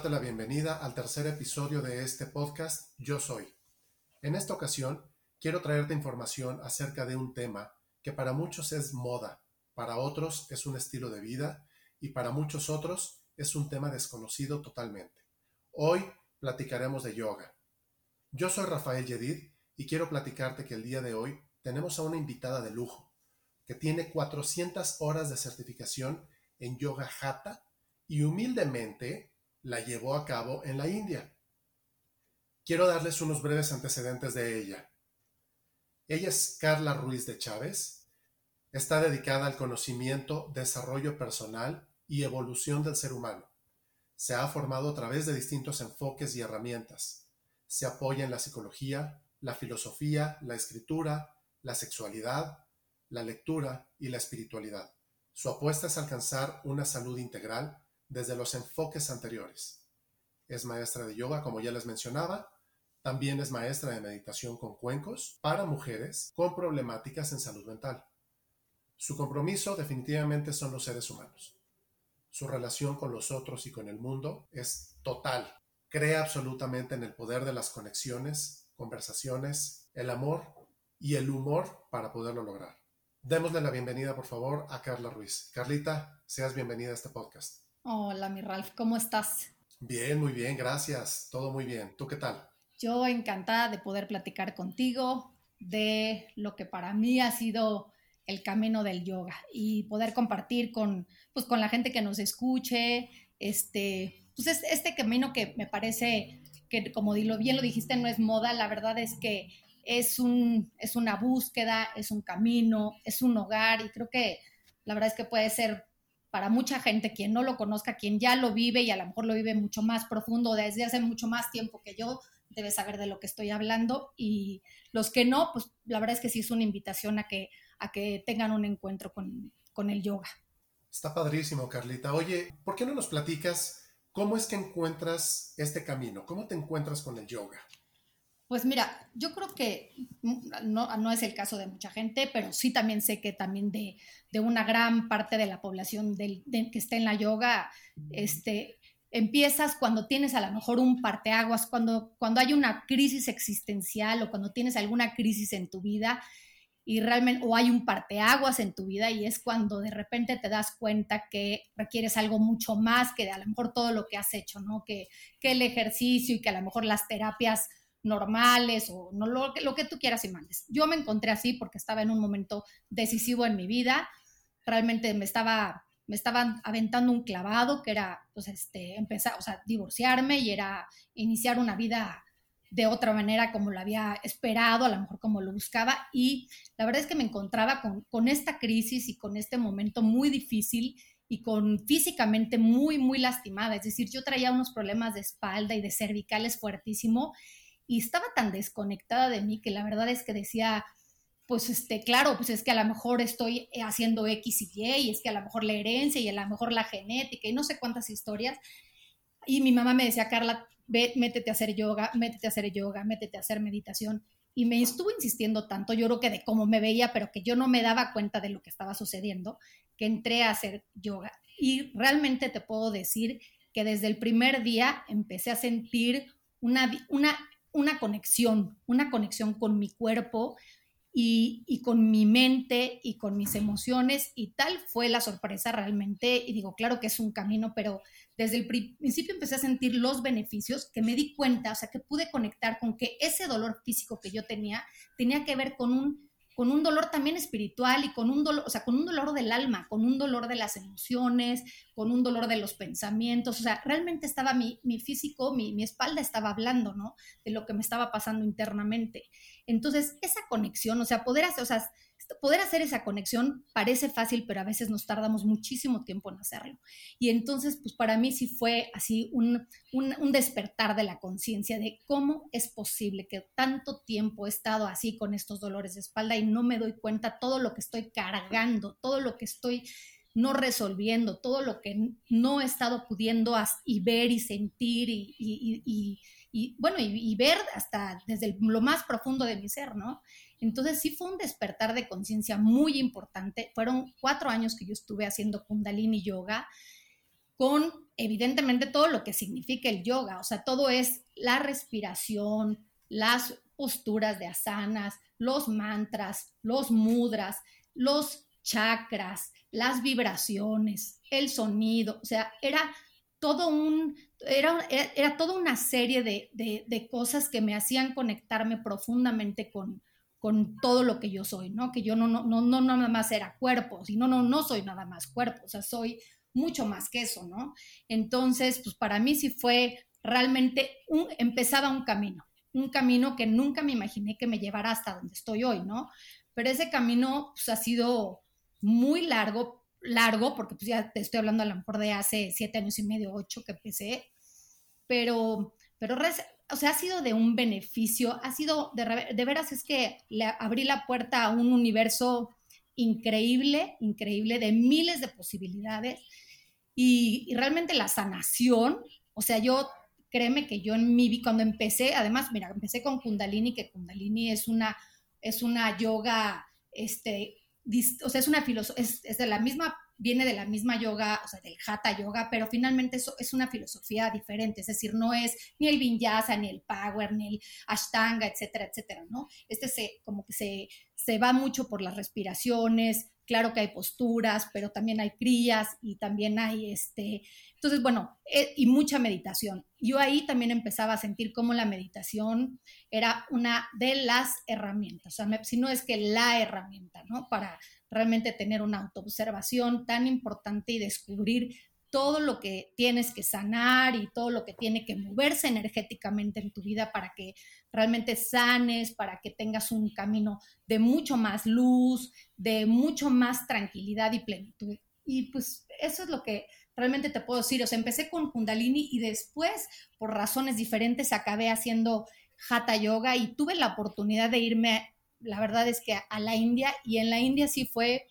darte la bienvenida al tercer episodio de este podcast Yo Soy. En esta ocasión, quiero traerte información acerca de un tema que para muchos es moda, para otros es un estilo de vida y para muchos otros es un tema desconocido totalmente. Hoy platicaremos de yoga. Yo soy Rafael Yedid y quiero platicarte que el día de hoy tenemos a una invitada de lujo que tiene 400 horas de certificación en yoga hatha y humildemente la llevó a cabo en la India. Quiero darles unos breves antecedentes de ella. Ella es Carla Ruiz de Chávez. Está dedicada al conocimiento, desarrollo personal y evolución del ser humano. Se ha formado a través de distintos enfoques y herramientas. Se apoya en la psicología, la filosofía, la escritura, la sexualidad, la lectura y la espiritualidad. Su apuesta es alcanzar una salud integral desde los enfoques anteriores. Es maestra de yoga, como ya les mencionaba, también es maestra de meditación con cuencos para mujeres con problemáticas en salud mental. Su compromiso definitivamente son los seres humanos. Su relación con los otros y con el mundo es total. Cree absolutamente en el poder de las conexiones, conversaciones, el amor y el humor para poderlo lograr. Démosle la bienvenida, por favor, a Carla Ruiz. Carlita, seas bienvenida a este podcast. Hola, mi Ralph, ¿cómo estás? Bien, muy bien, gracias. Todo muy bien. ¿Tú qué tal? Yo encantada de poder platicar contigo de lo que para mí ha sido el camino del yoga y poder compartir con, pues, con la gente que nos escuche, este, pues este camino que me parece que, como bien lo dijiste, no es moda, la verdad es que es, un, es una búsqueda, es un camino, es un hogar y creo que la verdad es que puede ser para mucha gente, quien no lo conozca, quien ya lo vive y a lo mejor lo vive mucho más profundo, desde hace mucho más tiempo que yo, debe saber de lo que estoy hablando. Y los que no, pues la verdad es que sí es una invitación a que, a que tengan un encuentro con, con el yoga. Está padrísimo, Carlita. Oye, ¿por qué no nos platicas cómo es que encuentras este camino? ¿Cómo te encuentras con el yoga? Pues mira, yo creo que no, no, es el caso de mucha gente, pero sí también sé que también de, de una gran parte de la población del, que está en la yoga, este, empiezas cuando tienes a lo mejor un parteaguas, cuando, cuando hay una crisis existencial o cuando tienes alguna crisis en tu vida y realmente, o hay un parteaguas en tu vida y es cuando de repente te das cuenta que requieres algo mucho más que de a lo mejor todo lo que has hecho, ¿no? Que, que el ejercicio y que a lo mejor las terapias normales o no lo, lo que tú quieras y mandes. Yo me encontré así porque estaba en un momento decisivo en mi vida. Realmente me estaba me estaban aventando un clavado que era pues este empezar, o sea, divorciarme y era iniciar una vida de otra manera como lo había esperado, a lo mejor como lo buscaba y la verdad es que me encontraba con, con esta crisis y con este momento muy difícil y con físicamente muy, muy lastimada. Es decir, yo traía unos problemas de espalda y de cervicales fuertísimo y estaba tan desconectada de mí que la verdad es que decía, pues este, claro, pues es que a lo mejor estoy haciendo X y Y, y es que a lo mejor la herencia y a lo mejor la genética y no sé cuántas historias. Y mi mamá me decía, Carla, ve, métete a hacer yoga, métete a hacer yoga, métete a hacer meditación. Y me estuvo insistiendo tanto, yo creo que de cómo me veía, pero que yo no me daba cuenta de lo que estaba sucediendo, que entré a hacer yoga. Y realmente te puedo decir que desde el primer día empecé a sentir una, una una conexión, una conexión con mi cuerpo y, con mi mente y con mis emociones y tal fue la sorpresa realmente y digo, claro que es un camino, pero desde el principio empecé a sentir los beneficios que me di cuenta, o sea, que pude conectar con que ese dolor físico que yo tenía tenía que ver con un con un dolor también espiritual y con un dolor, o sea, con un dolor del alma, con un dolor de las emociones, con un dolor de los pensamientos, o sea, realmente estaba mi, mi físico, mi, mi espalda estaba hablando, ¿no? De lo que me estaba pasando internamente. Entonces, esa conexión, o sea, poder hacer, o sea, poder hacer esa conexión parece fácil, pero a veces nos tardamos muchísimo tiempo en hacerlo. Y entonces, pues para mí sí fue así un, un, despertar de la conciencia de cómo es posible que tanto tiempo he estado así con estos dolores de espalda y no me doy cuenta todo lo que estoy cargando, todo lo que estoy no resolviendo, todo lo que no he estado pudiendo y ver y sentir y, bueno, y, ver hasta desde lo más profundo de mi ser, ¿no? Entonces sí fue un despertar de conciencia muy importante. Fueron cuatro años que yo estuve haciendo kundalini yoga con evidentemente todo lo que significa el yoga, o sea, todo es la respiración, las posturas de asanas, los mantras, los mudras, los chakras, las vibraciones, el sonido, o sea, era todo un, era, era toda una serie de, de, cosas que me hacían conectarme profundamente con, con todo lo que yo soy, ¿no? Que yo no, no, no, no nada más era cuerpo, sino no, no soy nada más cuerpo, o sea, soy mucho más que eso, ¿no? Entonces, pues para mí sí fue realmente, un, empezaba un camino, un camino que nunca me imaginé que me llevara hasta donde estoy hoy, ¿no? Pero ese camino pues, ha sido muy largo, largo, porque pues ya te estoy hablando a lo mejor de hace siete años y medio, ocho que empecé, pero, pero, o sea, ha sido de un beneficio, ha sido, de, de veras es que le abrí la puerta a un universo increíble, increíble, de miles de posibilidades, y, realmente la sanación, o sea, yo créeme que yo en mi cuando empecé, además, mira, empecé con Kundalini, que Kundalini es una, es una yoga, este, o sea, es una filosofía, es, de la misma, viene de la misma yoga, o sea, del hatha yoga, pero finalmente eso es una filosofía diferente, es decir, no es ni el vinyasa, ni el power, ni el ashtanga, etcétera, etcétera, ¿no? Este se, como que se, se va mucho por las respiraciones, claro que hay posturas, pero también hay crías y también hay este, entonces, bueno, eh, y mucha meditación. Yo ahí también empezaba a sentir cómo la meditación era una de las herramientas, o sea, si no es que la herramienta, ¿no? Para realmente tener una autoobservación tan importante y descubrir todo lo que tienes que sanar y todo lo que tiene que moverse energéticamente en tu vida para que realmente sanes, para que tengas un camino de mucho más luz, de mucho más tranquilidad y plenitud. Y pues eso es lo que realmente te puedo decir. O sea, empecé con Kundalini y después, por razones diferentes, acabé haciendo Hatha Yoga y tuve la oportunidad de irme, la verdad es que a la India y en la India sí fue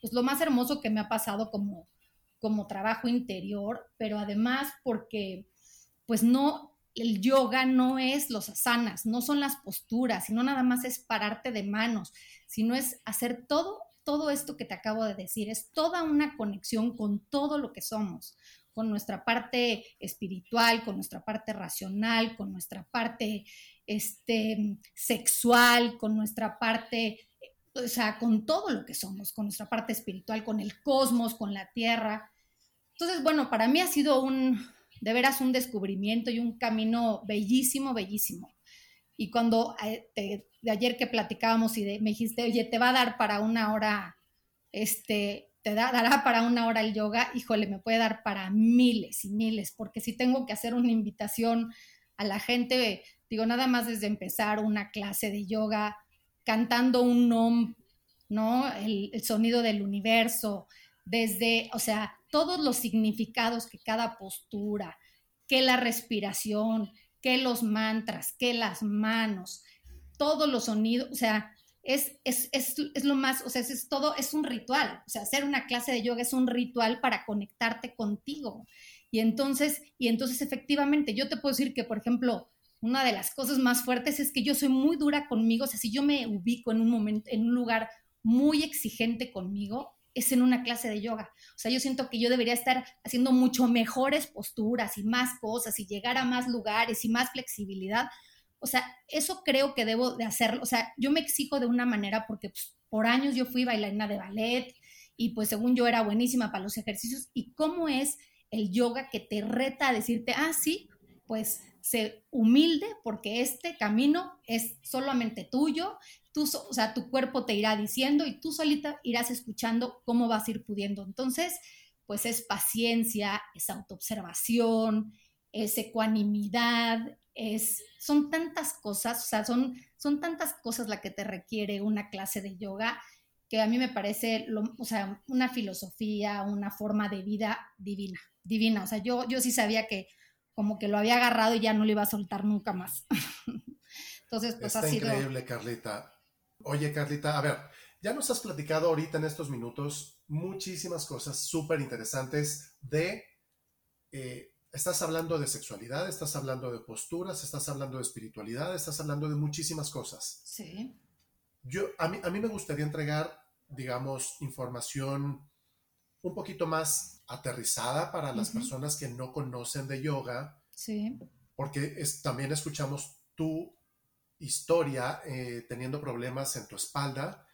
pues lo más hermoso que me ha pasado como como trabajo interior, pero además porque pues no, el yoga no es los asanas, no son las posturas, sino nada más es pararte de manos, sino es hacer todo, todo esto que te acabo de decir, es toda una conexión con todo lo que somos, con nuestra parte espiritual, con nuestra parte racional, con nuestra parte este, sexual, con nuestra parte o sea, con todo lo que somos, con nuestra parte espiritual, con el cosmos, con la tierra. Entonces, bueno, para mí ha sido un, de veras, un descubrimiento y un camino bellísimo, bellísimo. Y cuando eh, de ayer que platicábamos y me dijiste, oye, te va a dar para una hora, este, te dará para una hora el yoga, híjole, me puede dar para miles y miles, porque si tengo que hacer una invitación a la gente, digo, nada más desde empezar una clase de yoga, cantando un nom, ¿no? El sonido del universo, desde, o sea, todos los significados que cada postura, que la respiración, que los mantras, que las manos, todos los sonidos, o sea, es, es, es, es, lo más, o sea, es, todo, es un ritual, o sea, hacer una clase de yoga es un ritual para conectarte contigo. Y entonces, y entonces efectivamente, yo te puedo decir que, por ejemplo, una de las cosas más fuertes es que yo soy muy dura conmigo, o sea, si yo me ubico en un momento, en un lugar muy exigente conmigo, es en una clase de yoga. O sea, yo siento que yo debería estar haciendo mucho mejores posturas y más cosas y llegar a más lugares y más flexibilidad. O sea, eso creo que debo de hacerlo. O sea, yo me exijo de una manera porque pues, por años yo fui bailarina de ballet y pues según yo era buenísima para los ejercicios. ¿Y cómo es el yoga que te reta a decirte, ah, sí, pues sé humilde porque este camino es solamente tuyo tú, o sea, tu cuerpo te irá diciendo y tú solita irás escuchando cómo vas a ir pudiendo. Entonces, pues es paciencia, es autoobservación, es ecuanimidad, es, son tantas cosas, o sea, son, son tantas cosas la que te requiere una clase de yoga que a mí me parece, o sea, una filosofía, una forma de vida divina, divina. O sea, yo, yo sí sabía que como que lo había agarrado y ya no lo iba a soltar nunca más. Entonces, pues Está ha sido... increíble, Carlita. Oye, Carlita, a ver, ya nos has platicado ahorita en estos minutos muchísimas cosas súper interesantes de... Eh, estás hablando de sexualidad, estás hablando de posturas, estás hablando de espiritualidad, estás hablando de muchísimas cosas. Sí. Yo, a mí, a mí me gustaría entregar, digamos, información un poquito más aterrizada para las personas que no conocen de yoga. Sí. Porque es, también escuchamos tu historia eh, teniendo problemas en tu espalda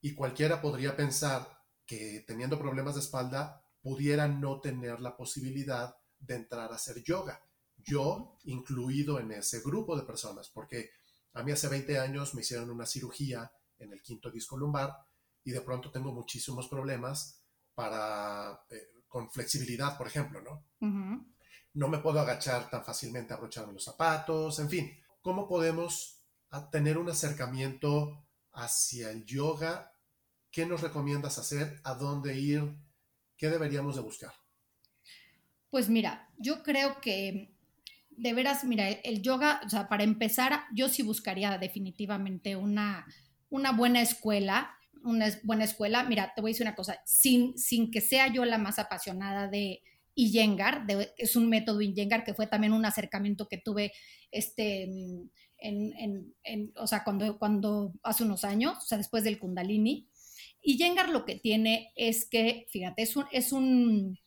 y cualquiera podría pensar que teniendo problemas de espalda pudiera no tener la posibilidad de entrar a hacer yoga. Yo incluido en ese grupo de personas, porque a mí hace 20 años me hicieron una cirugía en el quinto disco lumbar y de pronto tengo muchísimos problemas para, eh, con flexibilidad, por ejemplo, ¿no? No me puedo agachar tan fácilmente, abrocharme los zapatos, en fin. ¿Cómo podemos tener un acercamiento hacia el yoga? ¿Qué nos recomiendas hacer? ¿A dónde ir? ¿Qué deberíamos de buscar? Pues mira, yo creo que de veras, mira, el yoga, o sea, para empezar, yo sí buscaría definitivamente una, una buena escuela, una buena escuela. Mira, te voy a decir una cosa, sin, sin que sea yo la más apasionada de Iyengar, es un método Iyengar que fue también un acercamiento que tuve este, en, en, o sea, cuando, cuando hace unos años, o sea, después del Kundalini. Iyengar lo que tiene es que, fíjate, es un, es un,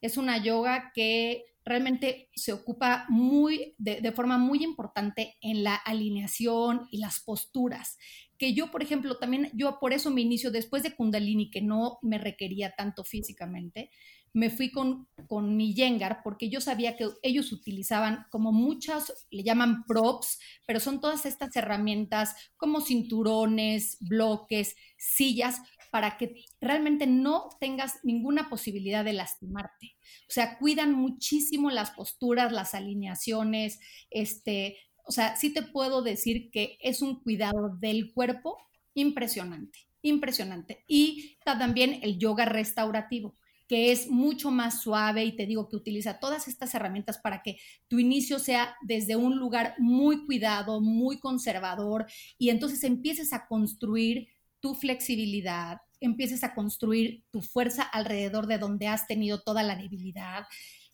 es una yoga que realmente se ocupa muy, de, forma muy importante en la alineación y las posturas. Que yo, por ejemplo, también, yo por eso me inicio después de Kundalini, que no me requería tanto físicamente, me fui con, con mi Yengar porque yo sabía que ellos utilizaban como muchas, le llaman props, pero son todas estas herramientas como cinturones, bloques, sillas, para que realmente no tengas ninguna posibilidad de lastimarte. O sea, cuidan muchísimo las posturas, las alineaciones, este, o sea, sí te puedo decir que es un cuidado del cuerpo impresionante, impresionante. Y también el yoga restaurativo que es mucho más suave y te digo que utiliza todas estas herramientas para que tu inicio sea desde un lugar muy cuidado, muy conservador y entonces empieces a construir tu flexibilidad, empieces a construir tu fuerza alrededor de donde has tenido toda la debilidad.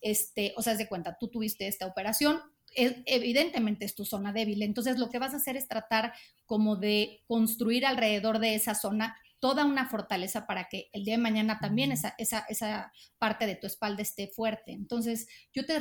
Este, o sea, de cuenta, tú tuviste esta operación, e, evidentemente es tu zona débil, entonces lo que vas a hacer es tratar como de construir alrededor de esa zona toda una fortaleza para que el día de mañana también esa, esa, esa parte de tu espalda esté fuerte. Entonces, yo te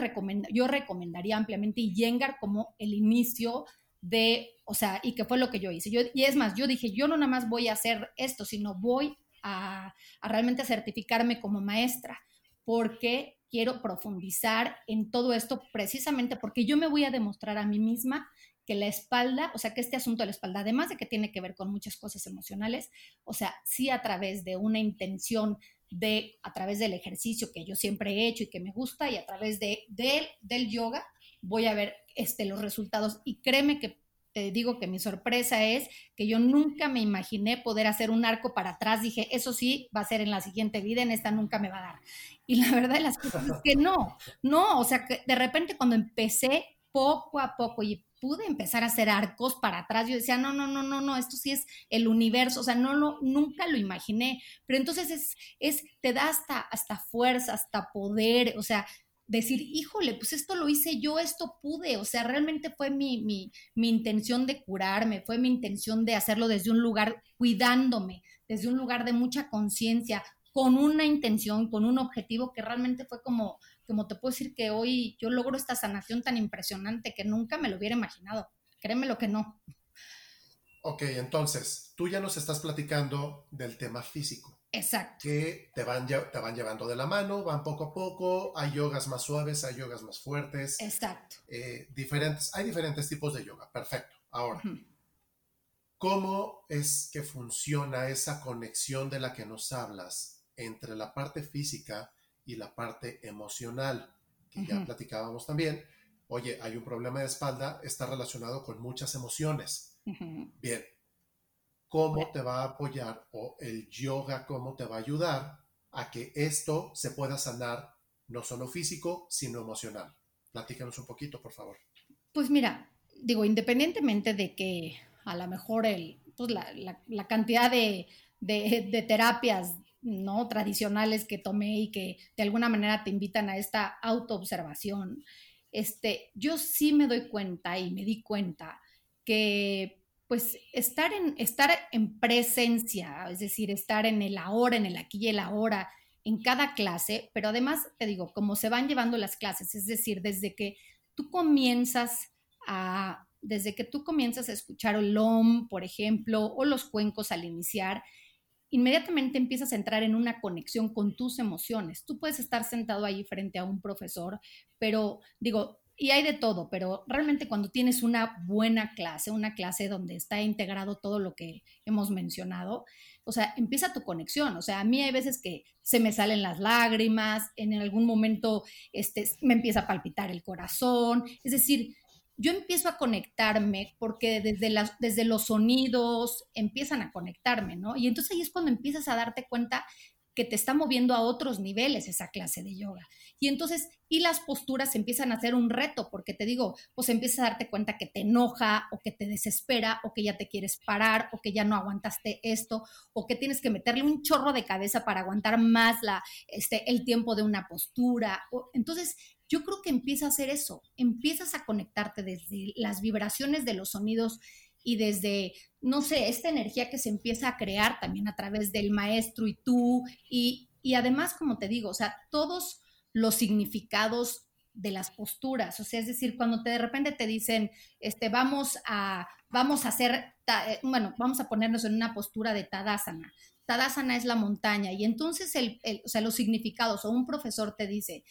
yo recomendaría ampliamente Yengar como el inicio de, o sea, y que fue lo que yo hice. Yo, y es más, yo dije, yo no nada más voy a hacer esto, sino voy a, a realmente certificarme como maestra, porque quiero profundizar en todo esto precisamente porque yo me voy a demostrar a mí misma que la espalda, o sea, que este asunto de la espalda, además de que tiene que ver con muchas cosas emocionales, o sea, sí a través de una intención de, a través del ejercicio que yo siempre he hecho y que me gusta, y a través de, del yoga, voy a ver este, los resultados. Y créeme que te digo que mi sorpresa es que yo nunca me imaginé poder hacer un arco para atrás. Dije, eso sí, va a ser en la siguiente vida, en esta nunca me va a dar. Y la verdad de las cosas es que no, no, o sea, que de repente cuando empecé poco a poco y pude empezar a hacer arcos para atrás, yo decía, no, no, no, no, no, esto sí es el universo, o sea, no lo, nunca lo imaginé, pero entonces es, es, te da hasta, hasta fuerza, hasta poder, o sea, decir, híjole, pues esto lo hice yo, esto pude, o sea, realmente fue mi, mi, mi intención de curarme, fue mi intención de hacerlo desde un lugar cuidándome, desde un lugar de mucha conciencia, con una intención, con un objetivo que realmente fue como, como te puedo decir que hoy yo logro esta sanación tan impresionante que nunca me lo hubiera imaginado. Créeme lo que no. Ok, entonces, tú ya nos estás platicando del tema físico. Exacto. Que te van, te van llevando de la mano, van poco a poco, hay yogas más suaves, hay yogas más fuertes. Exacto. Eh, diferentes, hay diferentes tipos de yoga, perfecto. Ahora, ¿cómo es que funciona esa conexión de la que nos hablas entre la parte física y la parte emocional, que ya platicábamos también. Oye, hay un problema de espalda, está relacionado con muchas emociones. Bien, ¿cómo te va a apoyar o el yoga cómo te va a ayudar a que esto se pueda sanar no solo físico, sino emocional? Platícanos un poquito, por favor. Pues mira, digo, independientemente de que a lo mejor el, pues la, cantidad de, de, de, terapias ¿no? tradicionales que tomé y que de alguna manera te invitan a esta autoobservación, este, yo sí me doy cuenta y me di cuenta que pues estar en, estar en presencia, es decir, estar en el ahora, en el aquí y el ahora, en cada clase, pero además, te digo, como se van llevando las clases, es decir, desde que tú comienzas a, desde que tú comienzas a escuchar el OM, por ejemplo, o los cuencos al iniciar, inmediatamente empiezas a entrar en una conexión con tus emociones. Tú puedes estar sentado ahí frente a un profesor, pero digo, y hay de todo, pero realmente cuando tienes una buena clase, una clase donde está integrado todo lo que hemos mencionado, o sea, empieza tu conexión. O sea, a mí hay veces que se me salen las lágrimas, en algún momento este, me empieza a palpitar el corazón. Es decir, yo empiezo a conectarme porque desde, desde los sonidos empiezan a conectarme, ¿no? Y entonces ahí es cuando empiezas a darte cuenta que te está moviendo a otros niveles esa clase de yoga. Y entonces, y las posturas empiezan a ser un reto, porque te digo, pues empiezas a darte cuenta que te enoja o que te desespera o que ya te quieres parar o que ya no aguantaste esto o que tienes que meterle un chorro de cabeza para aguantar más la, este, el tiempo de una postura. entonces, yo creo que empieza a hacer eso, empiezas a conectarte desde las vibraciones de los sonidos y desde, no sé, esta energía que se empieza a crear también a través del maestro y tú, y, y además, como te digo, o sea, todos los significados de las posturas, o sea, es decir, cuando te, de repente te dicen, este, vamos a, vamos a hacer, eh, bueno, vamos a ponernos en una postura de Tadasana. Tadasana es la montaña y entonces, el, o sea, los significados o un profesor te dice,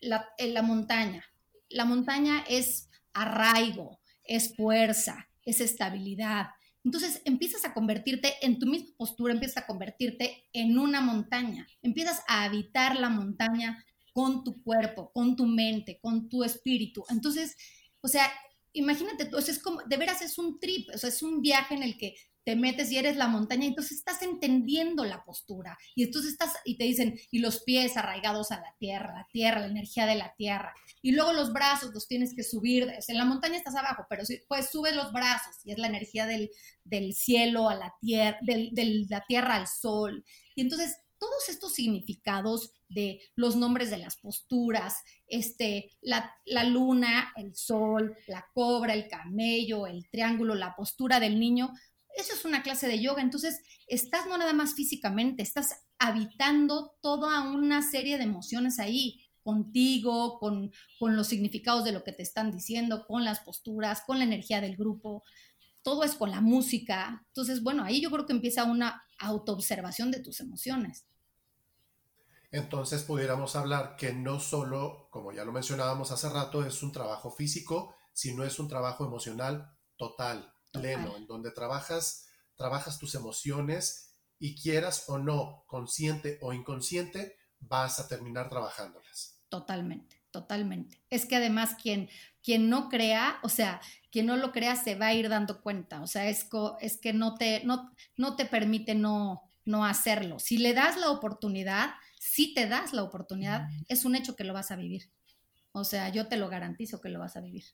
la, la montaña, la montaña es arraigo, es fuerza, es estabilidad. Entonces empiezas a convertirte en tu misma postura, empiezas a convertirte en una montaña, empiezas a habitar la montaña con tu cuerpo, con tu mente, con tu espíritu. Entonces, o sea, imagínate como, de veras es un trip, o sea, es un viaje en el que te metes y eres la montaña, entonces estás entendiendo la postura. Y entonces estás y te dicen y los pies arraigados a la tierra, la tierra, la energía de la tierra. Y luego los brazos los tienes que subir, en la montaña estás abajo, pero pues subes los brazos y es la energía del, cielo a la tierra, de la tierra al sol. Y entonces todos estos significados de los nombres de las posturas, este, la, la, luna, el sol, la cobra, el camello, el triángulo, la postura del niño, eso es una clase de yoga. Entonces, estás no nada más físicamente, estás habitando toda una serie de emociones ahí, contigo, con, con los significados de lo que te están diciendo, con las posturas, con la energía del grupo. Todo es con la música. Entonces, bueno, ahí yo creo que empieza una autoobservación de tus emociones. Entonces pudiéramos hablar que no solo, como ya lo mencionábamos hace rato, es un trabajo físico, sino es un trabajo emocional total pleno, en donde trabajas, trabajas tus emociones y quieras o no, consciente o inconsciente, vas a terminar trabajándolas. Totalmente, totalmente. Es que además quien, quien no crea, o sea, quien no lo crea se va a ir dando cuenta, o sea, es, es que no te, no, no te permite no, no hacerlo. Si le das la oportunidad, si te das la oportunidad, es un hecho que lo vas a vivir. O sea, yo te lo garantizo que lo vas a vivir.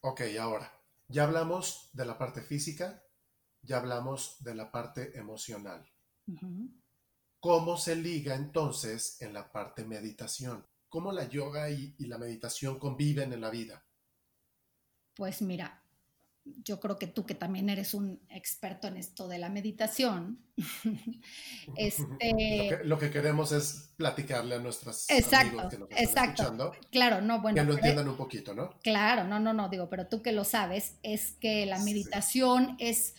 Ok, ahora, ya hablamos de la parte física, ya hablamos de la parte emocional. ¿Cómo se liga entonces en la parte meditación? ¿Cómo la yoga y, y la meditación conviven en la vida? Pues mira, yo creo que tú que también eres un experto en esto de la meditación, este... lo, que, queremos es platicarle a nuestras exacto, que nos están escuchando, claro, no, bueno, que lo entiendan un poquito, ¿no? Claro, no, no, no, digo, pero tú que lo sabes, es que la meditación es,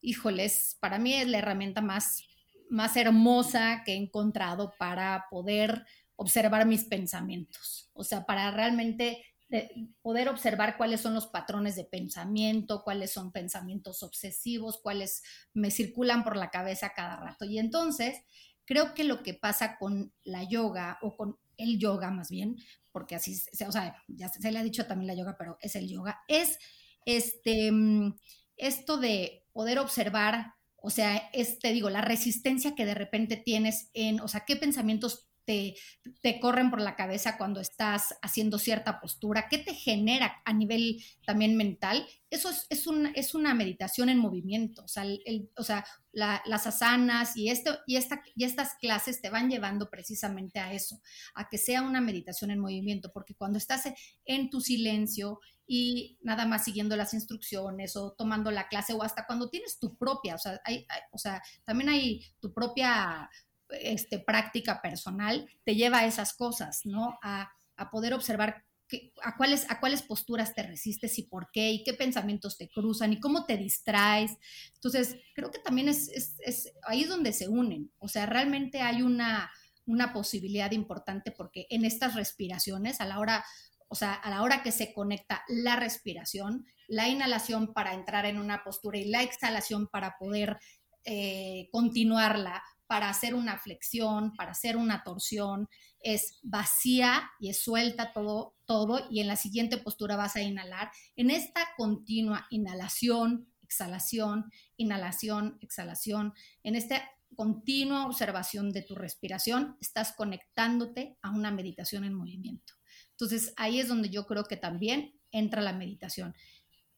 híjoles, para mí es la herramienta más, más hermosa que he encontrado para poder observar mis pensamientos, o sea, para realmente de poder observar cuáles son los patrones de pensamiento, cuáles son pensamientos obsesivos, cuáles me circulan por la cabeza cada rato. Y entonces, creo que lo que pasa con la yoga o con el yoga más bien, porque así, o sea, ya se, le ha dicho también la yoga, pero es el yoga, es este, mm, esto de poder observar, o sea, este, digo, la resistencia que de repente tienes en, o sea, qué pensamientos te, corren por la cabeza cuando estás haciendo cierta postura, qué te genera a nivel también mental, eso es, es, es una meditación en movimiento, o sea, o sea las asanas y, y, esta, y estas clases te van llevando precisamente a eso, a que sea una meditación en movimiento, porque cuando estás en tu silencio y nada más siguiendo las instrucciones o tomando la clase o hasta cuando tienes tu propia, o sea, hay, o sea también hay tu propia este, práctica personal te lleva a esas cosas, ¿no? A, a poder observar a, cuáles, a cuáles posturas te resistes y por qué, y qué pensamientos te cruzan y cómo te distraes. Entonces, creo que también es, es, ahí es donde se unen. O sea, realmente hay una, una posibilidad importante porque en estas respiraciones, a la hora, o sea, a la hora que se conecta la respiración, la inhalación para entrar en una postura y la exhalación para poder eh, continuarla, para hacer una flexión, para hacer una torsión, es vacía y es suelta todo, todo, y en la siguiente postura vas a inhalar. En esta continua inhalación, exhalación, inhalación, exhalación, en esta continua observación de tu respiración, estás conectándote a una meditación en movimiento. Entonces, ahí es donde yo creo que también entra la meditación.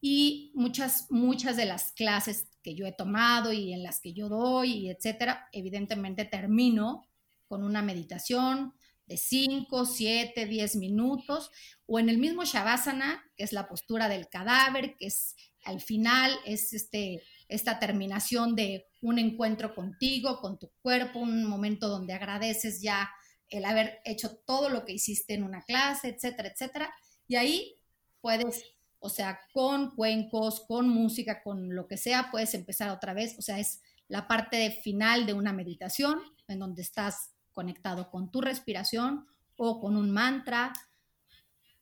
Y muchas, muchas de las clases que yo he tomado y en las que yo doy, y etcétera, evidentemente termino con una meditación de 5, 7, 10 minutos, o en el mismo Shavasana, que es la postura del cadáver, que es al final, es este, esta terminación de un encuentro contigo, con tu cuerpo, un momento donde agradeces ya el haber hecho todo lo que hiciste en una clase, etcétera, etcétera. Y ahí puedes o sea, con cuencos, con música, con lo que sea, puedes empezar otra vez, o sea, es la parte final de una meditación en donde estás conectado con tu respiración o con un mantra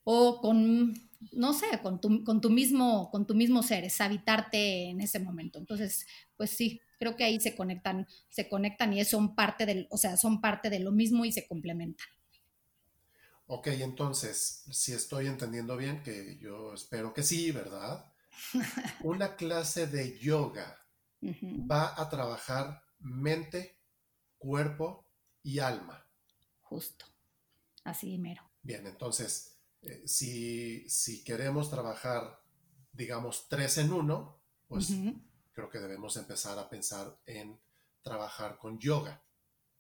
o con, no sé, con tu, con tu, mismo, con tu mismo ser, es habitarte en ese momento. Entonces, pues sí, creo que ahí se conectan, se conectan y son parte del, o sea, son parte de lo mismo y se complementan. Ok, entonces, si estoy entendiendo bien, que yo espero que sí, ¿verdad? Una clase de yoga va a trabajar mente, cuerpo y alma. Justo, así mero. Bien, entonces, eh, si, si, queremos trabajar, digamos, tres en uno, pues creo que debemos empezar a pensar en trabajar con yoga.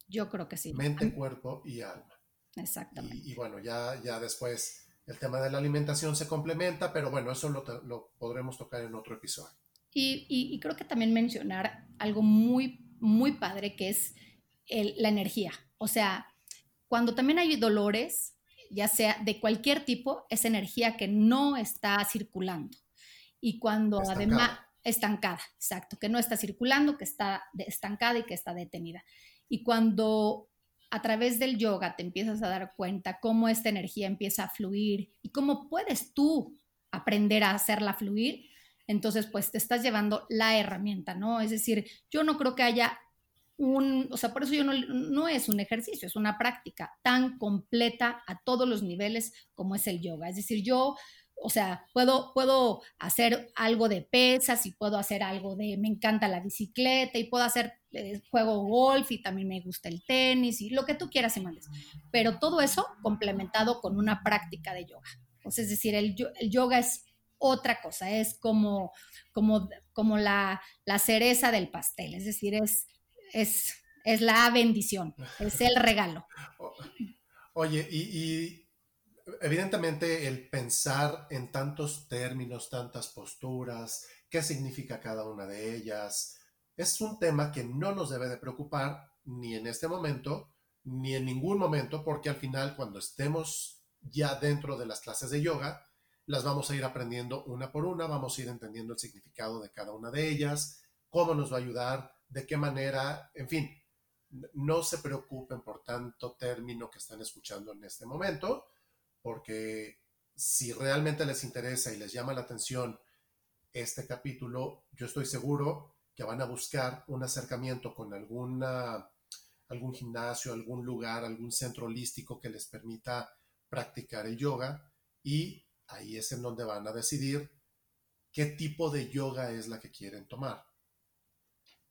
Yo creo que sí. Mente, cuerpo y alma. Exactamente. Y, bueno, ya, ya después el tema de la alimentación se complementa, pero bueno, eso lo, lo podremos tocar en otro episodio. Y, y, creo que también mencionar algo muy, muy padre que es la energía. O sea, cuando también hay dolores, ya sea de cualquier tipo, es energía que no está circulando. Y cuando además estancada, exacto, que no está circulando, que está estancada y que está detenida. Y cuando a través del yoga te empiezas a dar cuenta cómo esta energía empieza a fluir y cómo puedes tú aprender a hacerla fluir, entonces pues te estás llevando la herramienta, ¿no? Es decir, yo no creo que haya un, o sea, por eso yo no, no es un ejercicio, es una práctica tan completa a todos los niveles como es el yoga. Es decir, yo o sea, puedo, puedo hacer algo de pesas y puedo hacer algo de, me encanta la bicicleta y puedo hacer, eh, juego golf y también me gusta el tenis y lo que tú quieras y mandes. Pero todo eso complementado con una práctica de yoga. es decir, el, yoga es otra cosa, es como, como, como la, la, cereza del pastel, es decir, es, es, es la bendición, es el regalo. Oye, y evidentemente el pensar en tantos términos, tantas posturas, qué significa cada una de ellas, es un tema que no nos debe de preocupar ni en este momento, ni en ningún momento, porque al final cuando estemos ya dentro de las clases de yoga, las vamos a ir aprendiendo una por una, vamos a ir entendiendo el significado de cada una de ellas, cómo nos va a ayudar, de qué manera, en fin, no se preocupen por tanto término que están escuchando en este momento, porque si realmente les interesa y les llama la atención este capítulo, yo estoy seguro que van a buscar un acercamiento con alguna, algún gimnasio, algún lugar, algún centro holístico que les permita practicar el yoga. Y ahí es en donde van a decidir qué tipo de yoga es la que quieren tomar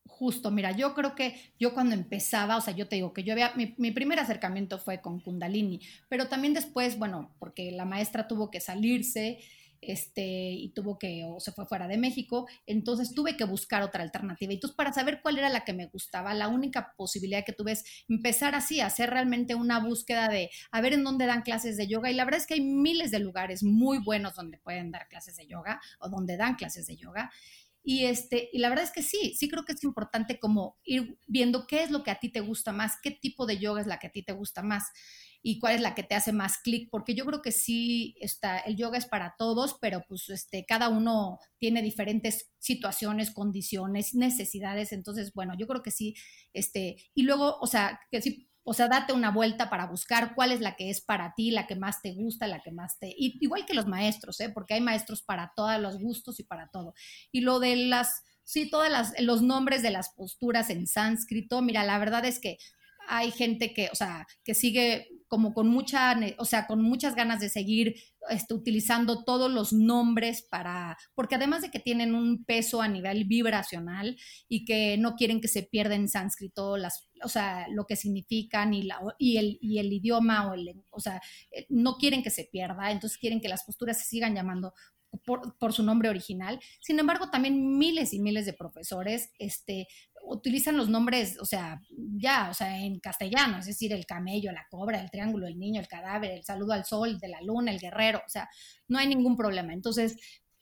justo, mira, yo creo que yo cuando empezaba, o sea, yo te digo que yo había, mi, mi, primer acercamiento fue con Kundalini, pero también después, bueno, porque la maestra tuvo que salirse, este, y tuvo que, o se fue fuera de México, entonces tuve que buscar otra alternativa. Y entonces, para saber cuál era la que me gustaba, la única posibilidad que tuve es empezar así, hacer realmente una búsqueda de a ver en dónde dan clases de yoga. Y la verdad es que hay miles de lugares muy buenos donde pueden dar clases de yoga o donde dan clases de yoga. Y, este, y la verdad es que sí, sí creo que es importante como ir viendo qué es lo que a ti te gusta más, qué tipo de yoga es la que a ti te gusta más y cuál es la que te hace más clic, porque yo creo que sí, está, el yoga es para todos, pero pues este, cada uno tiene diferentes situaciones, condiciones, necesidades, entonces, bueno, yo creo que sí, este, y luego, o sea, que sí, o sea, date una vuelta para buscar cuál es la que es para ti, la que más te gusta, la que más te... Y, igual que los maestros, ¿eh? porque hay maestros para todos los gustos y para todo. Y lo de las, sí, todos los nombres de las posturas en sánscrito, mira, la verdad es que hay gente que, o sea, que sigue como con mucha, o sea, con muchas ganas de seguir este, utilizando todos los nombres para, porque además de que tienen un peso a nivel vibracional y que no quieren que se pierda en sánscrito las, o sea, lo que significan y, la, y, el, y el idioma o el, o sea, eh, no quieren que se pierda, entonces quieren que las posturas se sigan llamando por, su nombre original. Sin embargo, también miles y miles de profesores este, utilizan los nombres, o sea, ya, o sea, en castellano, es decir, el camello, la cobra, el triángulo, el niño, el cadáver, el saludo al sol, de la luna, el guerrero, o sea, no hay ningún problema. Entonces,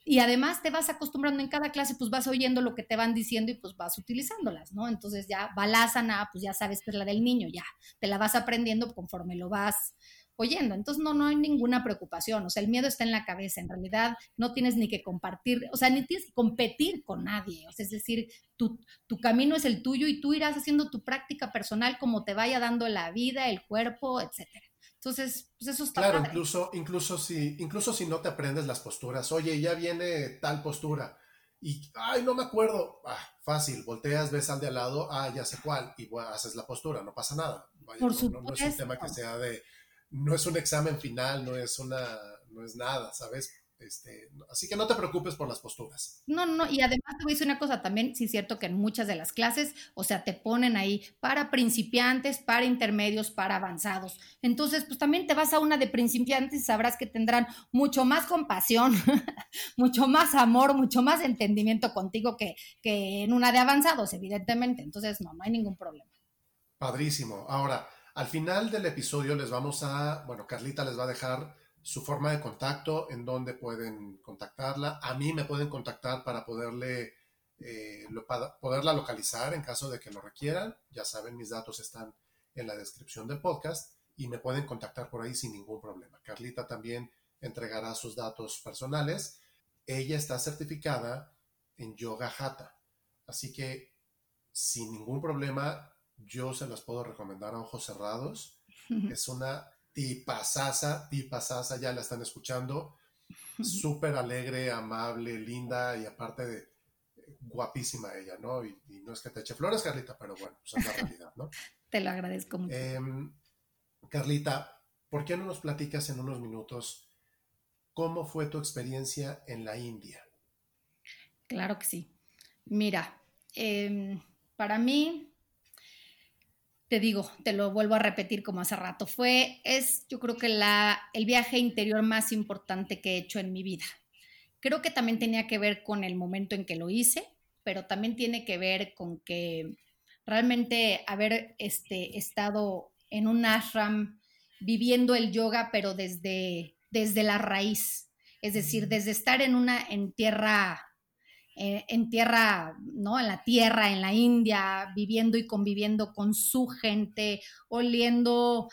y además te vas acostumbrando en cada clase, pues vas oyendo lo que te van diciendo y pues vas utilizándolas, ¿no? Entonces ya balázana, pues ya sabes que es la del niño, ya te la vas aprendiendo conforme lo vas oyendo. Entonces no, no hay ninguna preocupación, o sea, el miedo está en la cabeza, en realidad no tienes ni que compartir, o sea, ni tienes que competir con nadie, o sea, es decir, tu, tu camino es el tuyo y tú irás haciendo tu práctica personal como te vaya dando la vida, el cuerpo, etcétera. Entonces, pues eso está Claro, incluso, incluso si, incluso si no te aprendes las posturas, oye, ya viene tal postura, y, ay, no me acuerdo, ah, fácil, volteas, ves al de al lado, ah, ya sé cuál, y haces la postura, no pasa nada. Por supuesto. no, es un tema que sea de, no es un examen final, no es una, no es nada, ¿sabes? Este, así que no te preocupes por las posturas. No, no, y además te voy a decir una cosa también, sí es cierto que en muchas de las clases, o sea, te ponen ahí para principiantes, para intermedios, para avanzados. Entonces, pues también te vas a una de principiantes y sabrás que tendrán mucho más compasión, mucho más amor, mucho más entendimiento contigo que, que en una de avanzados, evidentemente. Entonces, no, no hay ningún problema. Padrísimo. Ahora, al final del episodio les vamos a, bueno, Carlita les va a dejar su forma de contacto, en donde pueden contactarla. A mí me pueden contactar para poderle, eh, poderla localizar en caso de que lo requieran. Ya saben, mis datos están en la descripción del podcast y me pueden contactar por ahí sin ningún problema. Carlita también entregará sus datos personales. Ella está certificada en Yoga Hatha, así que sin ningún problema yo se las puedo recomendar a ojos cerrados. Es una tipasasa, tipasasa, ya la están escuchando. Súper alegre, amable, linda y aparte de guapísima ella, ¿no? Y, no es que te eche flores, Carlita, pero bueno, pues es la realidad, ¿no? te lo agradezco mucho. Em, Carlita, ¿por qué no nos platicas en unos minutos cómo fue tu experiencia en la India? Claro que sí. Mira, em, para mí te digo, te lo vuelvo a repetir como hace rato, fue, es yo creo que la, el viaje interior más importante que he hecho en mi vida. Creo que también tenía que ver con el momento en que lo hice, pero también tiene que ver con que realmente haber este, estado en un ashram viviendo el yoga, pero desde, desde la raíz, es decir, desde estar en una en tierra eh, en tierra, ¿no? En la tierra, en la India, viviendo y conviviendo con su gente, oliendo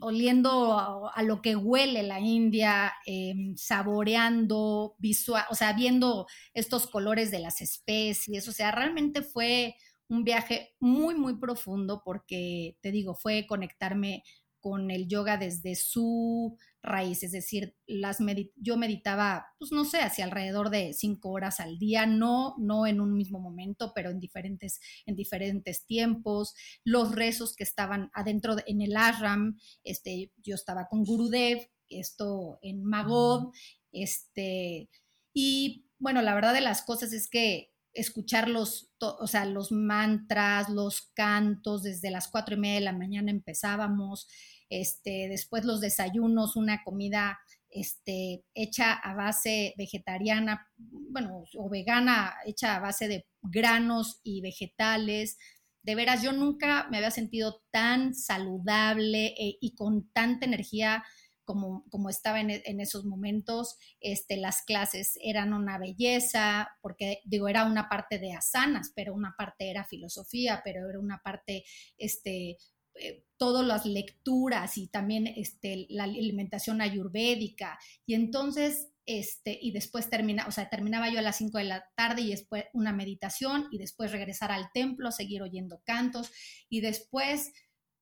oliendo a, lo que huele la India, em, saboreando, visual, o sea, viendo estos colores de las especies, o sea, realmente fue un viaje muy, muy profundo porque, te digo, fue conectarme con el yoga desde su raíz, es decir, las yo meditaba, pues no sé, hacia alrededor de cinco horas al día, no, no en un mismo momento, pero en diferentes, en diferentes tiempos, los rezos que estaban adentro en el ashram, este, yo estaba con Gurudev, esto en Magod, este, y bueno, la verdad de las cosas es que escuchar los, o sea, los mantras, los cantos, desde las cuatro y media de la mañana empezábamos, este, después los desayunos, una comida este, hecha a base vegetariana, bueno, o vegana, hecha a base de granos y vegetales. De veras, yo nunca me había sentido tan saludable eh, y con tanta energía como, como estaba en, en, esos momentos. Este, las clases eran una belleza, porque digo, era una parte de asanas, pero una parte era filosofía, pero era una parte, este, eh, todas las lecturas y también este, la alimentación ayurvédica. Y entonces este, y después termina, o sea, terminaba yo a las 5 de la tarde y después una meditación y después regresar al templo, seguir oyendo cantos y después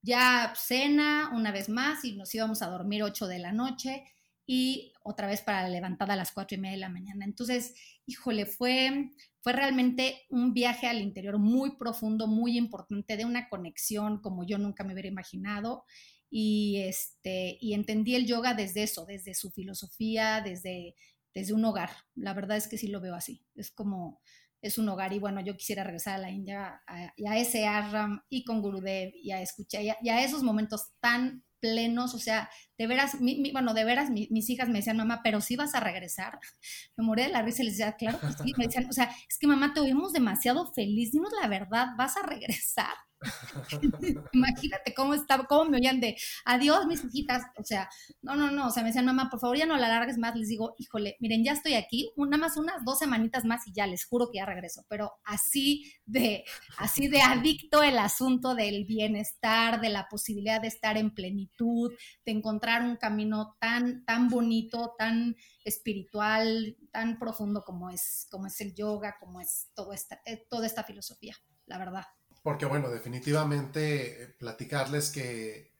ya cena una vez más y nos íbamos a dormir 8 de la noche y otra vez para la levantada a las 4 y media de la mañana. Entonces, híjole, fue, fue realmente un viaje al interior muy profundo, muy importante, de una conexión como yo nunca me hubiera imaginado y, este, y entendí el yoga desde eso, desde su filosofía, desde, desde un hogar. La verdad es que sí lo veo así. Es como, es un hogar y bueno, yo quisiera regresar a la India a, a ese Arram y con Gurudev y a escuchar y a, esos momentos tan plenos, o sea, de veras, bueno, de veras mis hijas me decían, mamá, pero sí vas a regresar. Me morí de la risa y les decía, claro que sí, me decían, o sea, es que mamá, te oímos demasiado feliz, dinos la verdad, vas a regresar. Imagínate cómo estaba, cómo me oían de adiós, mis hijitas. O sea, no, no, no. O sea, me decían, mamá, por favor, ya no la largues más. Les digo, híjole, miren, ya estoy aquí, nada más unas dos semanitas más y ya les juro que ya regreso. Pero así de, así de adicto el asunto del bienestar, de la posibilidad de estar en plenitud, de encontrar un camino tan, tan bonito, tan espiritual, tan profundo como es, como es el yoga, como es todo esta, eh, toda esta filosofía, la verdad. Porque bueno, definitivamente eh, platicarles que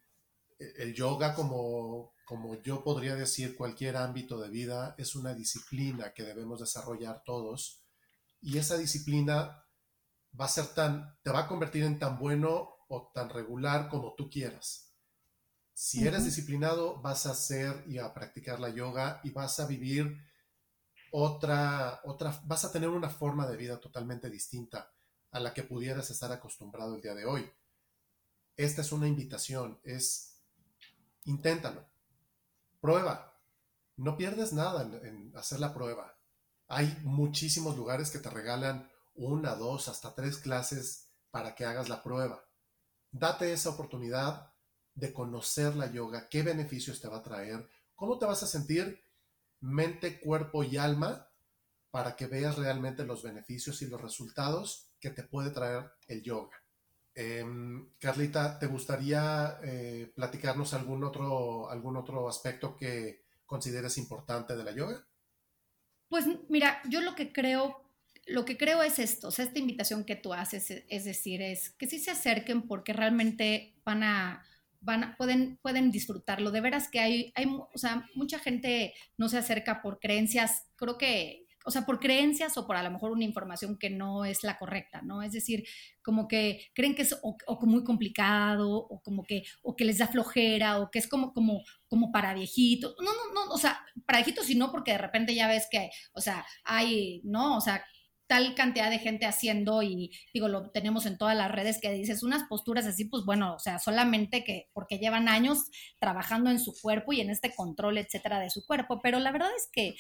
eh, el yoga, como, como yo podría decir cualquier ámbito de vida, es una disciplina que debemos desarrollar todos. Y esa disciplina va a ser tan, te va a convertir en tan bueno o tan regular como tú quieras. Si eres disciplinado, vas a hacer y a practicar la yoga y vas a vivir otra, otra, vas a tener una forma de vida totalmente distinta a la que pudieras estar acostumbrado el día de hoy. Esta es una invitación, es inténtalo, prueba, no pierdes nada en, hacer la prueba. Hay muchísimos lugares que te regalan una, dos, hasta tres clases para que hagas la prueba. Date esa oportunidad de conocer la yoga, qué beneficios te va a traer, cómo te vas a sentir mente, cuerpo y alma para que veas realmente los beneficios y los resultados que te puede traer el yoga. Em, Carlita, ¿te gustaría eh, platicarnos algún otro, algún otro aspecto que consideres importante de la yoga? Pues mira, yo lo que creo, lo que creo es esto, o sea, esta invitación que tú haces, es decir, es que sí se acerquen porque realmente van a, van pueden, pueden disfrutarlo. De veras que hay, hay, o sea, mucha gente no se acerca por creencias, creo que o sea, por creencias o por a lo mejor una información que no es la correcta, ¿no? Es decir, como que creen que es o, muy complicado o como que, o que les da flojera o que es como, como, como para viejitos. No, no, no, o sea, para viejitos y no porque de repente ya ves que, o sea, hay, ¿no? O sea, tal cantidad de gente haciendo y digo, lo tenemos en todas las redes que dices unas posturas así, pues bueno, o sea, solamente que porque llevan años trabajando en su cuerpo y en este control, etcétera, de su cuerpo, pero la verdad es que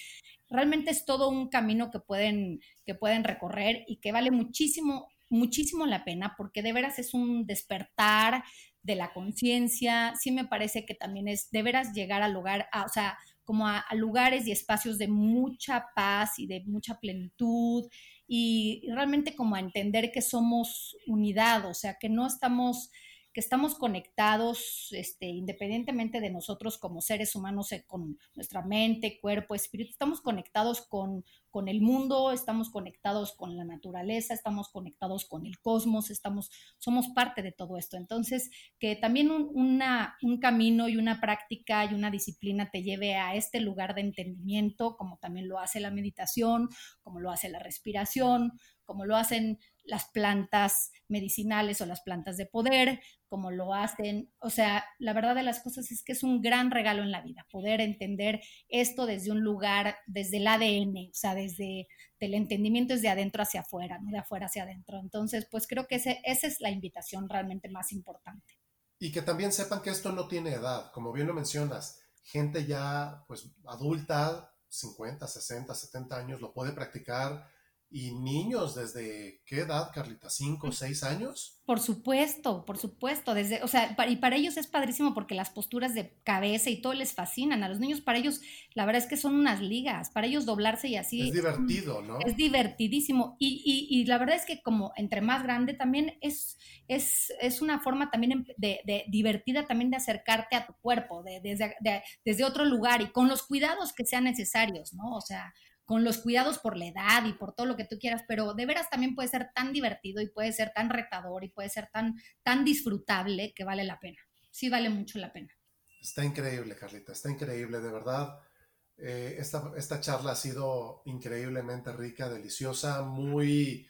realmente es todo un camino que pueden, que pueden recorrer y que vale muchísimo, muchísimo la pena porque de veras es un despertar de la conciencia. Sí me parece que también es de veras llegar al lugar, a, o sea, como a, lugares y espacios de mucha paz y de mucha plenitud y, y realmente como a entender que somos unidad, o sea, que no estamos que estamos conectados este, independientemente de nosotros como seres humanos, eh, con nuestra mente, cuerpo, espíritu, estamos conectados con, con el mundo, estamos conectados con la naturaleza, estamos conectados con el cosmos, estamos, somos parte de todo esto. Entonces, que también un, un camino y una práctica y una disciplina te lleve a este lugar de entendimiento, como también lo hace la meditación, como lo hace la respiración, como lo hacen las plantas medicinales o las plantas de poder, como lo hacen. O sea, la verdad de las cosas es que es un gran regalo en la vida, poder entender esto desde un lugar, desde el ADN, o sea, desde el entendimiento desde adentro hacia afuera, no de afuera hacia adentro. Entonces, pues creo que ese, esa es la invitación realmente más importante. Y que también sepan que esto no tiene edad, como bien lo mencionas, gente ya pues adulta, 50, 60, 70 años, lo puede practicar y niños desde qué edad, Carlita, cinco, seis años. Por supuesto, por supuesto, desde, o sea, y para ellos es padrísimo porque las posturas de cabeza y todo les fascinan. A los niños, para ellos, la verdad es que son unas ligas, para ellos doblarse y así. Es divertido, ¿no? Es divertidísimo. Y, y, y la verdad es que como entre más grande también es, es, es una forma también de, de, divertida también de acercarte a tu cuerpo, de, desde, desde otro lugar y con los cuidados que sean necesarios, ¿no? O sea, con los cuidados por la edad y por todo lo que tú quieras, pero de veras también puede ser tan divertido y puede ser tan retador y puede ser tan, tan disfrutable que vale la pena. Sí vale mucho la pena. Está increíble, Carlita, está increíble, de verdad. Eh, esta, esta, charla ha sido increíblemente rica, deliciosa, muy,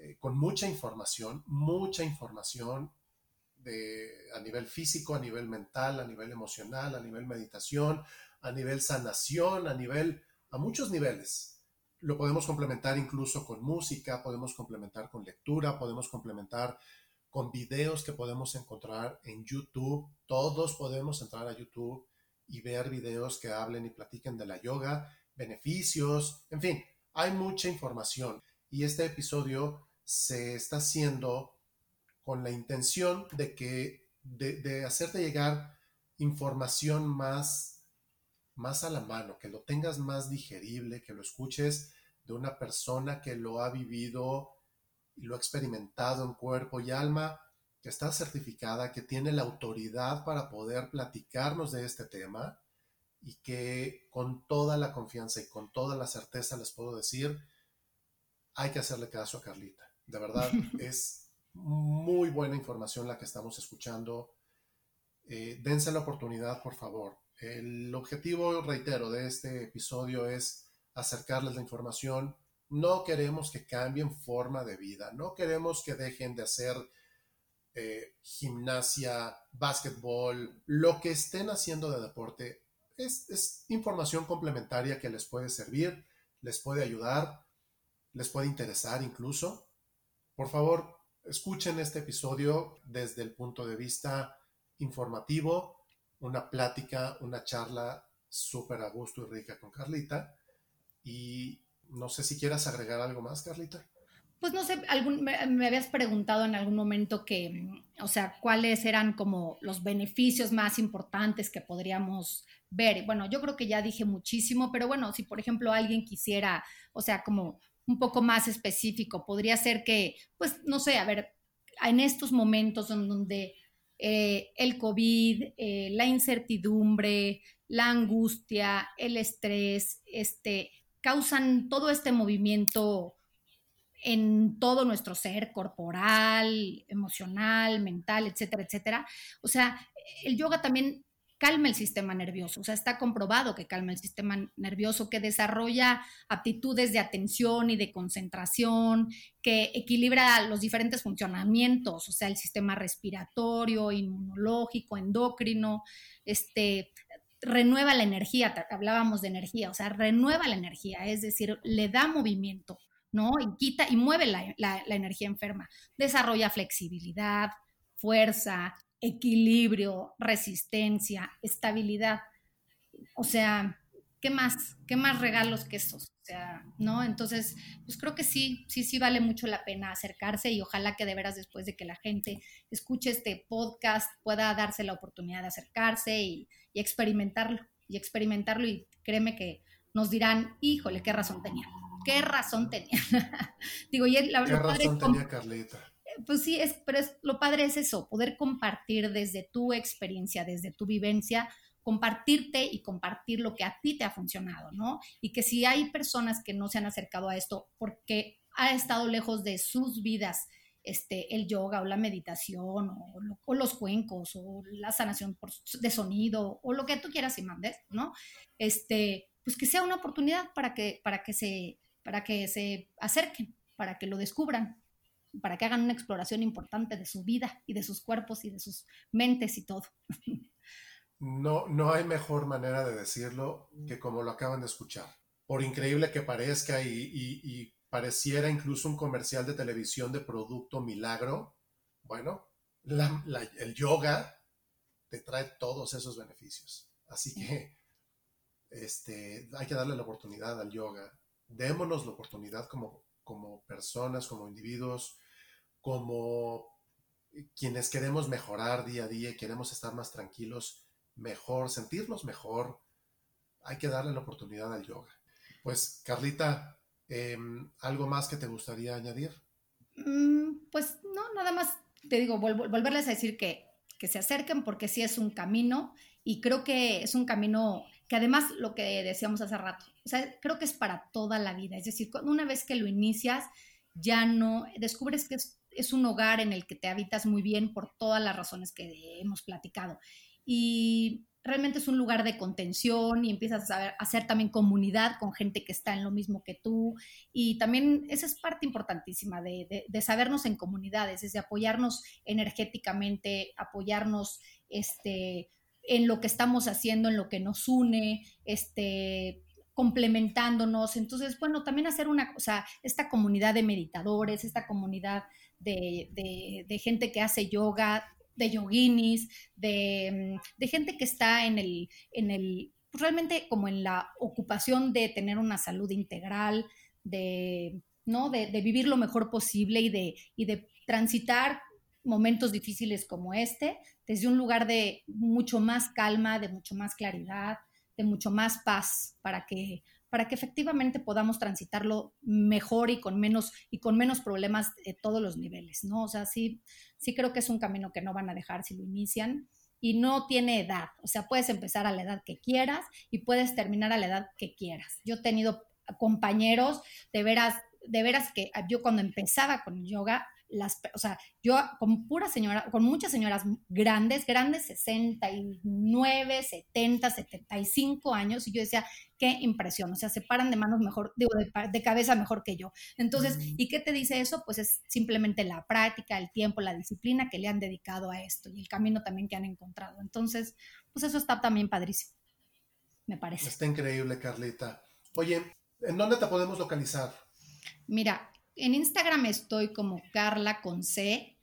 eh, con mucha información, mucha información de, a nivel físico, a nivel mental, a nivel emocional, a nivel meditación, a nivel sanación, a nivel a muchos niveles. Lo podemos complementar incluso con música, podemos complementar con lectura, podemos complementar con videos que podemos encontrar en YouTube. Todos podemos entrar a YouTube y ver videos que hablen y platiquen de la yoga, beneficios, en fin, hay mucha información. Y este episodio se está haciendo con la intención de que de, de hacerte llegar información más más a la mano, que lo tengas más digerible, que lo escuches de una persona que lo ha vivido y lo ha experimentado en cuerpo y alma, que está certificada, que tiene la autoridad para poder platicarnos de este tema y que con toda la confianza y con toda la certeza les puedo decir, hay que hacerle caso a Carlita. De verdad, es muy buena información la que estamos escuchando. Eh, dense la oportunidad, por favor. El objetivo, reitero, de este episodio es acercarles la información. No queremos que cambien forma de vida, no queremos que dejen de hacer eh, gimnasia, básquetbol, lo que estén haciendo de deporte. Es, es información complementaria que les puede servir, les puede ayudar, les puede interesar incluso. Por favor, escuchen este episodio desde el punto de vista informativo, una plática, una charla súper a gusto y rica con Carlita. Y no sé si quieras agregar algo más, Carlita. Pues no sé, algún, me, habías preguntado en algún momento que, o sea, cuáles eran como los beneficios más importantes que podríamos ver. Bueno, yo creo que ya dije muchísimo, pero bueno, si por ejemplo alguien quisiera, o sea, como un poco más específico, podría ser que, pues, no sé, a ver, en estos momentos en donde eh, el COVID, eh, la incertidumbre, la angustia, el estrés, este, causan todo este movimiento en todo nuestro ser corporal, emocional, mental, etcétera, etcétera. O sea, el yoga también calma el sistema nervioso, o sea, está comprobado que calma el sistema nervioso, que desarrolla aptitudes de atención y de concentración, que equilibra los diferentes funcionamientos, o sea, el sistema respiratorio, inmunológico, endocrino, este, renueva la energía, hablábamos de energía, o sea, renueva la energía, es decir, le da movimiento, ¿no? Y quita y mueve la, la energía enferma, desarrolla flexibilidad, fuerza, equilibrio, resistencia, estabilidad. O sea, ¿qué más? ¿Qué más regalos que esos? O sea, ¿no? Entonces, pues creo que sí, sí, sí vale mucho la pena acercarse y ojalá que de veras después de que la gente escuche este podcast pueda darse la oportunidad de acercarse y, experimentarlo, y experimentarlo y créeme que nos dirán, híjole, qué razón tenía, qué razón tenía. Digo, y la, ¿Qué razón tenía Carlita? Pues sí, es, pero es, lo padre es eso, poder compartir desde tu experiencia, desde tu vivencia, compartirte y compartir lo que a ti te ha funcionado, ¿no? Y que si hay personas que no se han acercado a esto porque ha estado lejos de sus vidas, este, el yoga o la meditación o, los cuencos o la sanación de sonido o lo que tú quieras y mandes, ¿no? Este, pues que sea una oportunidad para que, para que, se, para que se acerquen, para que lo descubran para que hagan una exploración importante de su vida y de sus cuerpos y de sus mentes y todo. No, no hay mejor manera de decirlo que como lo acaban de escuchar. Por increíble que parezca y, pareciera incluso un comercial de televisión de producto milagro, bueno, el yoga te trae todos esos beneficios. Así que este, hay que darle la oportunidad al yoga. Démonos la oportunidad como como personas, como individuos, como quienes queremos mejorar día a día y queremos estar más tranquilos, mejor, sentirnos mejor, hay que darle la oportunidad al yoga. Pues, Carlita, em, ¿algo más que te gustaría añadir? Mm, pues no, nada más te digo, volverles a decir que, que se acerquen porque sí es un camino y creo que es un camino que además lo que decíamos hace rato, o sea, creo que es para toda la vida, es decir, una vez que lo inicias, ya no, descubres que es, es un hogar en el que te habitas muy bien por todas las razones que hemos platicado. Y realmente es un lugar de contención y empiezas a, hacer también comunidad con gente que está en lo mismo que tú. Y también esa es parte importantísima de, de, sabernos en comunidades, es de apoyarnos energéticamente, apoyarnos este, en lo que estamos haciendo, en lo que nos une, este, complementándonos. Entonces, bueno, también hacer una cosa, esta comunidad de meditadores, esta comunidad de, de, gente que hace yoga, de yoguinis, de, mm, de gente que está en el, en el, pues, realmente como en la ocupación de tener una salud integral, de, ¿no? de vivir lo mejor posible y de, y de transitar momentos difíciles como este desde un lugar de mucho más calma, de mucho más claridad, de mucho más paz para que para que efectivamente podamos transitarlo mejor y con menos, y con menos problemas de todos los niveles, ¿no? O sea, sí, sí creo que es un camino que no van a dejar si lo inician y no tiene edad, o sea, puedes empezar a la edad que quieras y puedes terminar a la edad que quieras. Yo he tenido compañeros de veras, de veras que yo cuando empezaba con yoga, las, o sea, yo con pura señora, con muchas señoras grandes, grandes, 69, 70, 75 años, y yo decía, qué impresión, o sea, se paran de manos mejor, digo, de, cabeza mejor que yo. Entonces. ¿y qué te dice eso? Pues es simplemente la práctica, el tiempo, la disciplina que le han dedicado a esto y el camino también que han encontrado. Entonces, pues eso está también padrísimo, me parece. Está increíble, Carlita. Oye, ¿en dónde te podemos localizar? Mira, en Instagram estoy como Carla con C,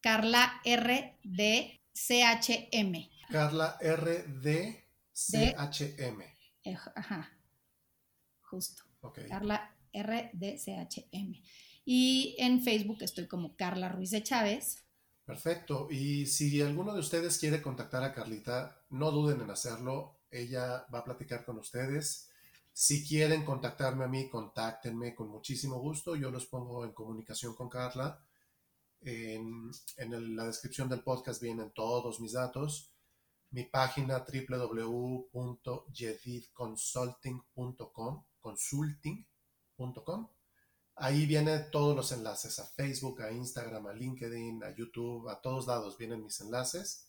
Carla R D C H M. Carla R D C H M. Ajá. Justo. Carla R D C H M. Y en Facebook estoy como Carla Ruiz de Chávez. Perfecto. Y si alguno de ustedes quiere contactar a Carlita, no duden en hacerlo. Ella va a platicar con ustedes. Si quieren contactarme a mí, contáctenme con muchísimo gusto. Yo los pongo en comunicación con Carla. En, la descripción del podcast vienen todos mis datos. Mi página www.jedidconsulting.com, consulting.com. Ahí vienen todos los enlaces a Facebook, a Instagram, a LinkedIn, a YouTube, a todos lados vienen mis enlaces.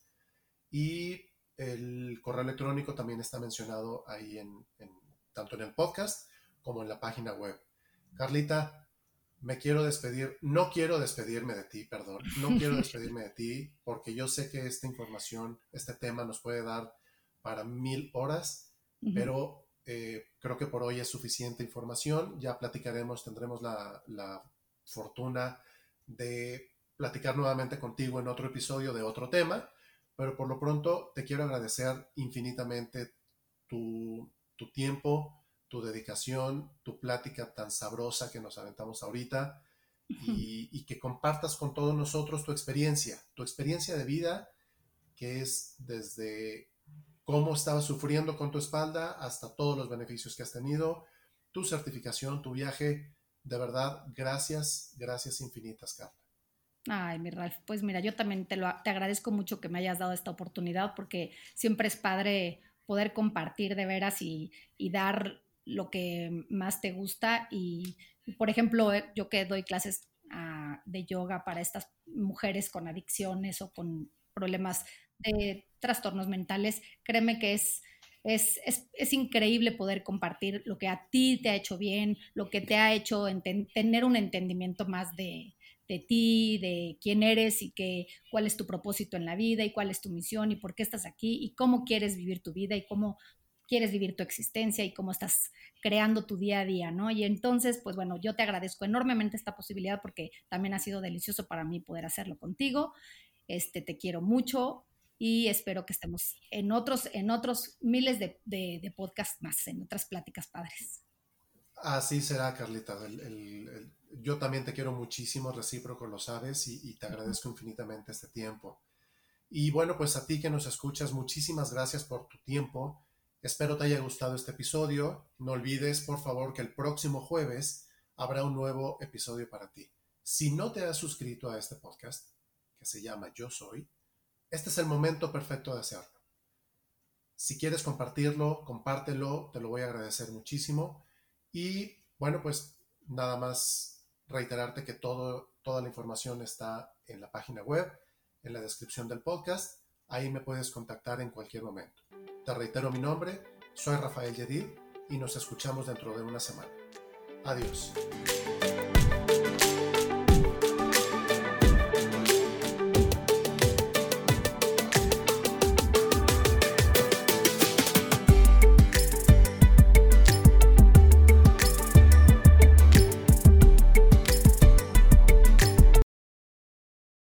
Y el correo electrónico también está mencionado ahí en, en tanto en el podcast como en la página web. Carlita, me quiero despedir, no quiero despedirme de ti, perdón, no quiero despedirme de ti porque yo sé que esta información, este tema nos puede dar para mil horas, pero eh, creo que por hoy es suficiente información. Ya platicaremos, tendremos la, la, fortuna de platicar nuevamente contigo en otro episodio de otro tema, pero por lo pronto te quiero agradecer infinitamente tu, tu tiempo, tu dedicación, tu plática tan sabrosa que nos aventamos ahorita y, que compartas con todos nosotros tu experiencia, tu experiencia de vida, que es desde cómo estabas sufriendo con tu espalda hasta todos los beneficios que has tenido, tu certificación, tu viaje. De verdad, gracias, gracias infinitas, Carla. Ay, mi Ralph, pues mira, yo también te, lo, te agradezco mucho que me hayas dado esta oportunidad porque siempre es padre poder compartir de veras y, dar lo que más te gusta. Y, por ejemplo, eh, yo que doy clases ah, de yoga para estas mujeres con adicciones o con problemas de trastornos mentales, créeme que es, es, es, increíble poder compartir lo que a ti te ha hecho bien, lo que te ha hecho tener un entendimiento más de, de ti, de quién eres y que, cuál es tu propósito en la vida y cuál es tu misión y por qué estás aquí y cómo quieres vivir tu vida y cómo quieres vivir tu existencia y cómo estás creando tu día a día, ¿no? Y entonces, pues bueno, yo te agradezco enormemente esta posibilidad porque también ha sido delicioso para mí poder hacerlo contigo. Este, te quiero mucho y espero que estemos en otros, en otros miles de, de, de podcasts más, en otras pláticas padres. Así será, Carlita. Yo también te quiero muchísimo, recíproco, lo sabes, y, te agradezco infinitamente este tiempo. Y bueno, pues a ti que nos escuchas, muchísimas gracias por tu tiempo. Espero te haya gustado este episodio. No olvides, por favor, que el próximo jueves habrá un nuevo episodio para ti. Si no te has suscrito a este podcast, que se llama Yo Soy, este es el momento perfecto de hacerlo. Si quieres compartirlo, compártelo, te lo voy a agradecer muchísimo. Y bueno, pues nada más reiterarte que todo, toda la información está en la página web, en la descripción del podcast. Ahí me puedes contactar en cualquier momento. Te reitero mi nombre, soy Rafael Yedid y nos escuchamos dentro de una semana. Adiós.